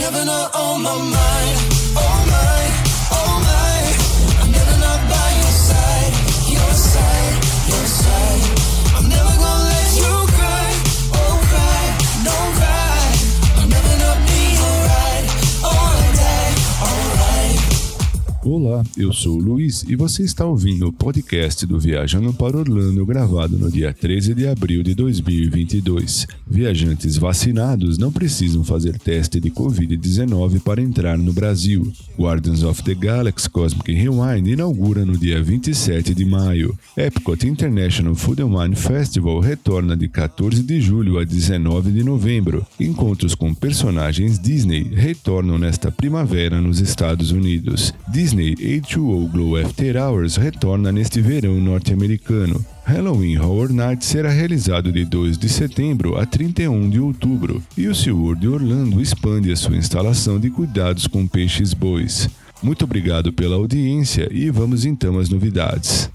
never not on my mind. Oh my, oh my. I'm never not by your side, your side, your side. Olá, eu sou o Luiz e você está ouvindo o podcast do Viajando para Orlando gravado no dia 13 de abril de 2022. Viajantes vacinados não precisam fazer teste de Covid-19 para entrar no Brasil. Guardians of the Galaxy Cosmic Rewind inaugura no dia 27 de maio. Epcot International Food and Wine Festival retorna de 14 de julho a 19 de novembro. Encontros com personagens Disney retornam nesta primavera nos Estados Unidos. Disney H2O Glow After Hours retorna neste verão norte-americano. Halloween Horror Night será realizado de 2 de setembro a 31 de outubro e o SeaWorld de Orlando expande a sua instalação de cuidados com peixes bois. Muito obrigado pela audiência e vamos então às novidades.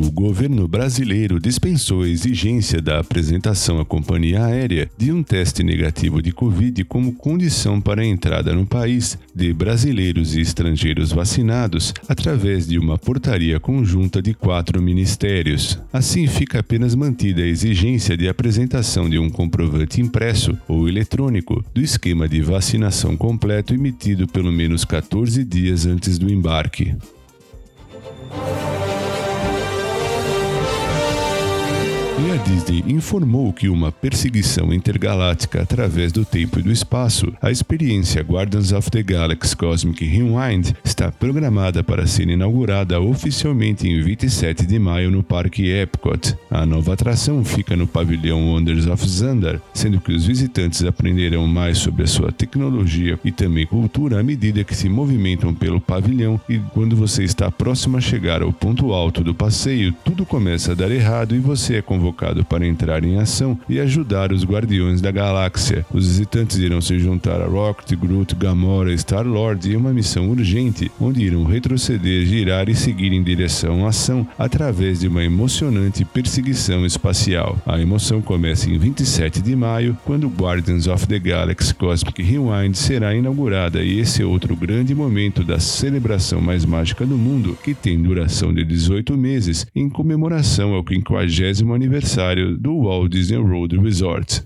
O governo brasileiro dispensou a exigência da apresentação à companhia aérea de um teste negativo de Covid como condição para a entrada no país de brasileiros e estrangeiros vacinados através de uma portaria conjunta de quatro ministérios. Assim, fica apenas mantida a exigência de apresentação de um comprovante impresso ou eletrônico do esquema de vacinação completo emitido pelo menos 14 dias antes do embarque. E a Disney informou que uma perseguição intergaláctica através do tempo e do espaço, a experiência Guardians of the Galaxy Cosmic Rewind, está programada para ser inaugurada oficialmente em 27 de maio no Parque Epcot. A nova atração fica no pavilhão Wonders of Xandar, sendo que os visitantes aprenderão mais sobre a sua tecnologia e também cultura à medida que se movimentam pelo pavilhão e quando você está próximo a chegar ao ponto alto do passeio, tudo começa a dar errado e você é convocado para entrar em ação e ajudar os Guardiões da Galáxia. Os visitantes irão se juntar a Rocket, Groot, Gamora Star-Lord em uma missão urgente, onde irão retroceder, girar e seguir em direção à ação através de uma emocionante perseguição espacial. A emoção começa em 27 de maio, quando Guardians of the Galaxy Cosmic Rewind será inaugurada e esse é outro grande momento da celebração mais mágica do mundo, que tem duração de 18 meses, em comemoração ao 50 aniversário do Walt Disney World Resort.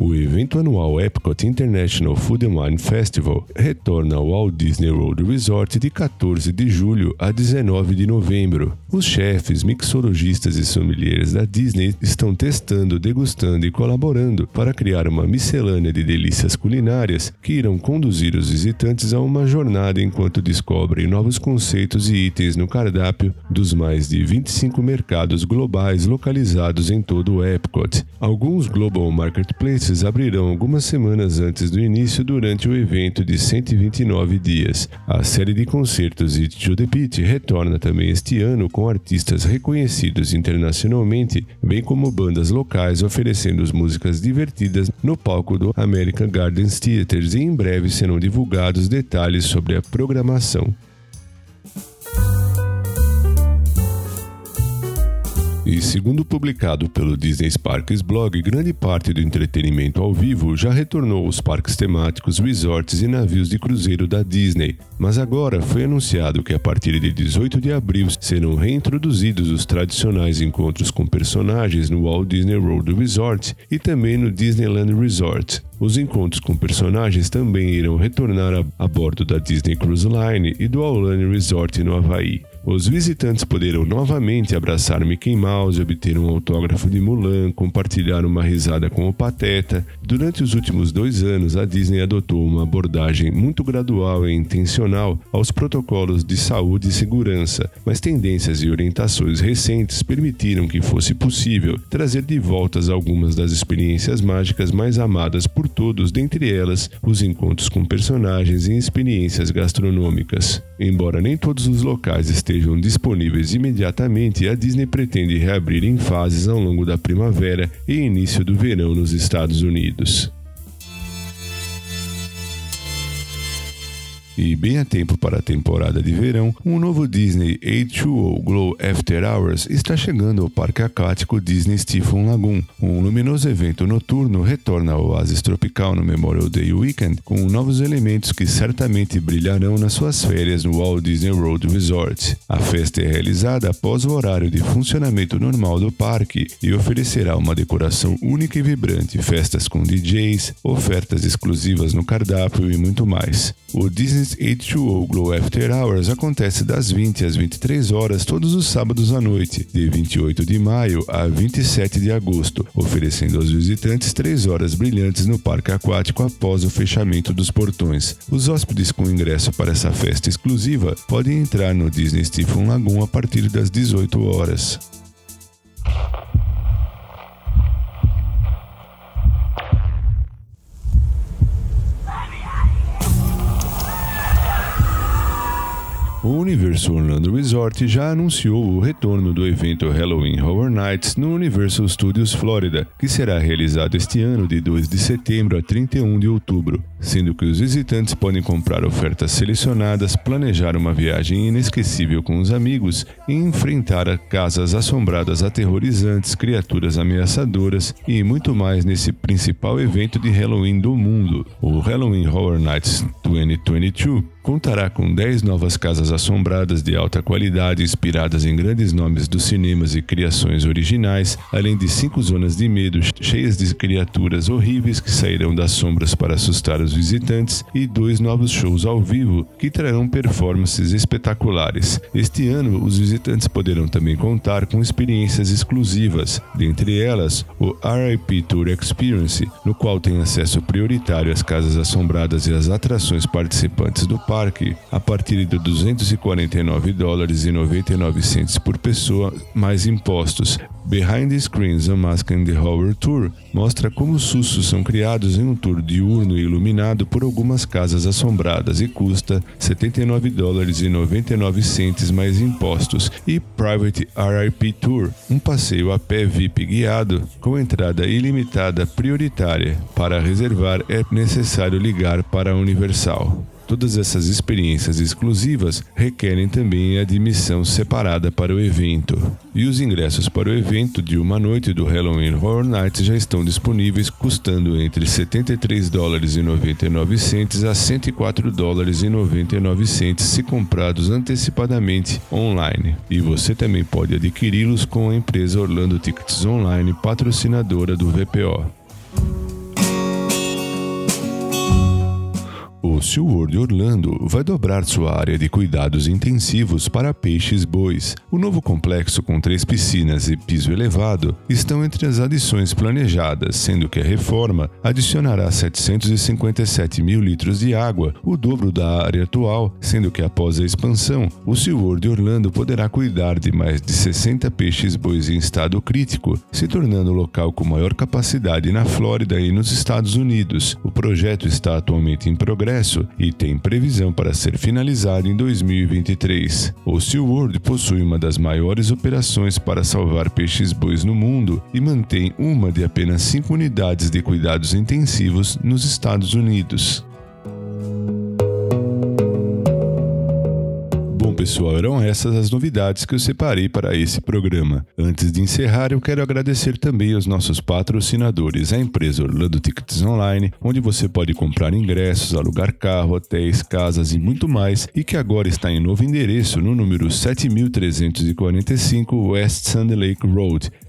O evento anual Epcot International Food and Wine Festival retorna ao Walt Disney World Resort de 14 de julho a 19 de novembro. Os chefes, mixologistas e sommeliers da Disney estão testando, degustando e colaborando para criar uma miscelânea de delícias culinárias que irão conduzir os visitantes a uma jornada enquanto descobrem novos conceitos e itens no cardápio dos mais de 25 mercados globais localizados em todo o Epcot. Alguns Global Marketplaces abrirão algumas semanas antes do início durante o evento de 129 dias. A série de concertos It to the Beat retorna também este ano com artistas reconhecidos internacionalmente, bem como bandas locais oferecendo músicas divertidas no palco do American Gardens Theatres e em breve serão divulgados detalhes sobre a programação. E segundo publicado pelo Disney Sparks blog, grande parte do entretenimento ao vivo já retornou aos parques temáticos, resorts e navios de cruzeiro da Disney. Mas agora foi anunciado que a partir de 18 de abril serão reintroduzidos os tradicionais encontros com personagens no Walt Disney World Resort e também no Disneyland Resort. Os encontros com personagens também irão retornar a, a bordo da Disney Cruise Line e do Aulane Resort no Havaí. Os visitantes poderão novamente abraçar Mickey Mouse, obter um autógrafo de Mulan, compartilhar uma risada com o Pateta. Durante os últimos dois anos, a Disney adotou uma abordagem muito gradual e intencional aos protocolos de saúde e segurança, mas tendências e orientações recentes permitiram que fosse possível trazer de volta algumas das experiências mágicas mais amadas por todos, dentre elas os encontros com personagens e experiências gastronômicas. Embora nem todos os locais estejam estejam disponíveis imediatamente, a Disney pretende reabrir em fases ao longo da primavera e início do verão nos Estados Unidos. E bem a tempo para a temporada de verão, um novo Disney H2O Glow After Hours está chegando ao Parque Aquático Disney Stephen Lagoon. Um luminoso evento noturno retorna ao oásis tropical no Memorial Day Weekend com novos elementos que certamente brilharão nas suas férias no Walt Disney World Resort. A festa é realizada após o horário de funcionamento normal do parque e oferecerá uma decoração única e vibrante, festas com DJs, ofertas exclusivas no cardápio e muito mais. O Disney's H2O Glow After Hours acontece das 20 às 23 horas todos os sábados à noite, de 28 de maio a 27 de agosto, oferecendo aos visitantes 3 horas brilhantes no parque aquático após o fechamento dos portões. Os hóspedes com ingresso para essa festa exclusiva podem entrar no Disney Stephen Lagoon a partir das 18 horas. O Universal Orlando Resort já anunciou o retorno do evento Halloween Horror Nights no Universal Studios Florida, que será realizado este ano de 2 de setembro a 31 de outubro, sendo que os visitantes podem comprar ofertas selecionadas, planejar uma viagem inesquecível com os amigos e enfrentar casas assombradas aterrorizantes, criaturas ameaçadoras e muito mais nesse principal evento de Halloween do mundo, o Halloween Horror Nights 2022 contará com 10 novas casas assombradas de alta qualidade inspiradas em grandes nomes dos cinemas e criações originais, além de cinco zonas de medo cheias de criaturas horríveis que sairão das sombras para assustar os visitantes e dois novos shows ao vivo que trarão performances espetaculares. Este ano, os visitantes poderão também contar com experiências exclusivas, dentre elas o RIP Tour Experience, no qual tem acesso prioritário às casas assombradas e às atrações participantes do parque a partir de 249 dólares e 99 centes por pessoa mais impostos. Behind the Screens Unmasking the Horror Tour mostra como sustos são criados em um tour diurno e iluminado por algumas casas assombradas e custa 79 dólares e 99 centes mais impostos. E Private RIP Tour, um passeio a pé VIP guiado com entrada ilimitada prioritária. Para reservar é necessário ligar para a Universal. Todas essas experiências exclusivas requerem também admissão separada para o evento. E os ingressos para o evento de uma noite do Halloween Horror Nights já estão disponíveis, custando entre 73 dólares e 99 centes a 104 dólares e 99 centes se comprados antecipadamente online. E você também pode adquiri-los com a empresa Orlando Tickets Online, patrocinadora do VPO. O SeaWorld Orlando vai dobrar sua área de cuidados intensivos para peixes bois. O novo complexo com três piscinas e piso elevado estão entre as adições planejadas, sendo que a reforma adicionará 757 mil litros de água, o dobro da área atual, sendo que após a expansão, o SeaWorld Orlando poderá cuidar de mais de 60 peixes bois em estado crítico, se tornando o local com maior capacidade na Flórida e nos Estados Unidos. O projeto está atualmente em progresso progresso e tem previsão para ser finalizado em 2023. O SeaWorld possui uma das maiores operações para salvar peixes bois no mundo e mantém uma de apenas cinco unidades de cuidados intensivos nos Estados Unidos. Pessoal, eram essas as novidades que eu separei para esse programa. Antes de encerrar, eu quero agradecer também aos nossos patrocinadores, a empresa Orlando Tickets Online, onde você pode comprar ingressos, alugar carro, hotéis, casas e muito mais, e que agora está em novo endereço no número 7345 West Sand Lake Road,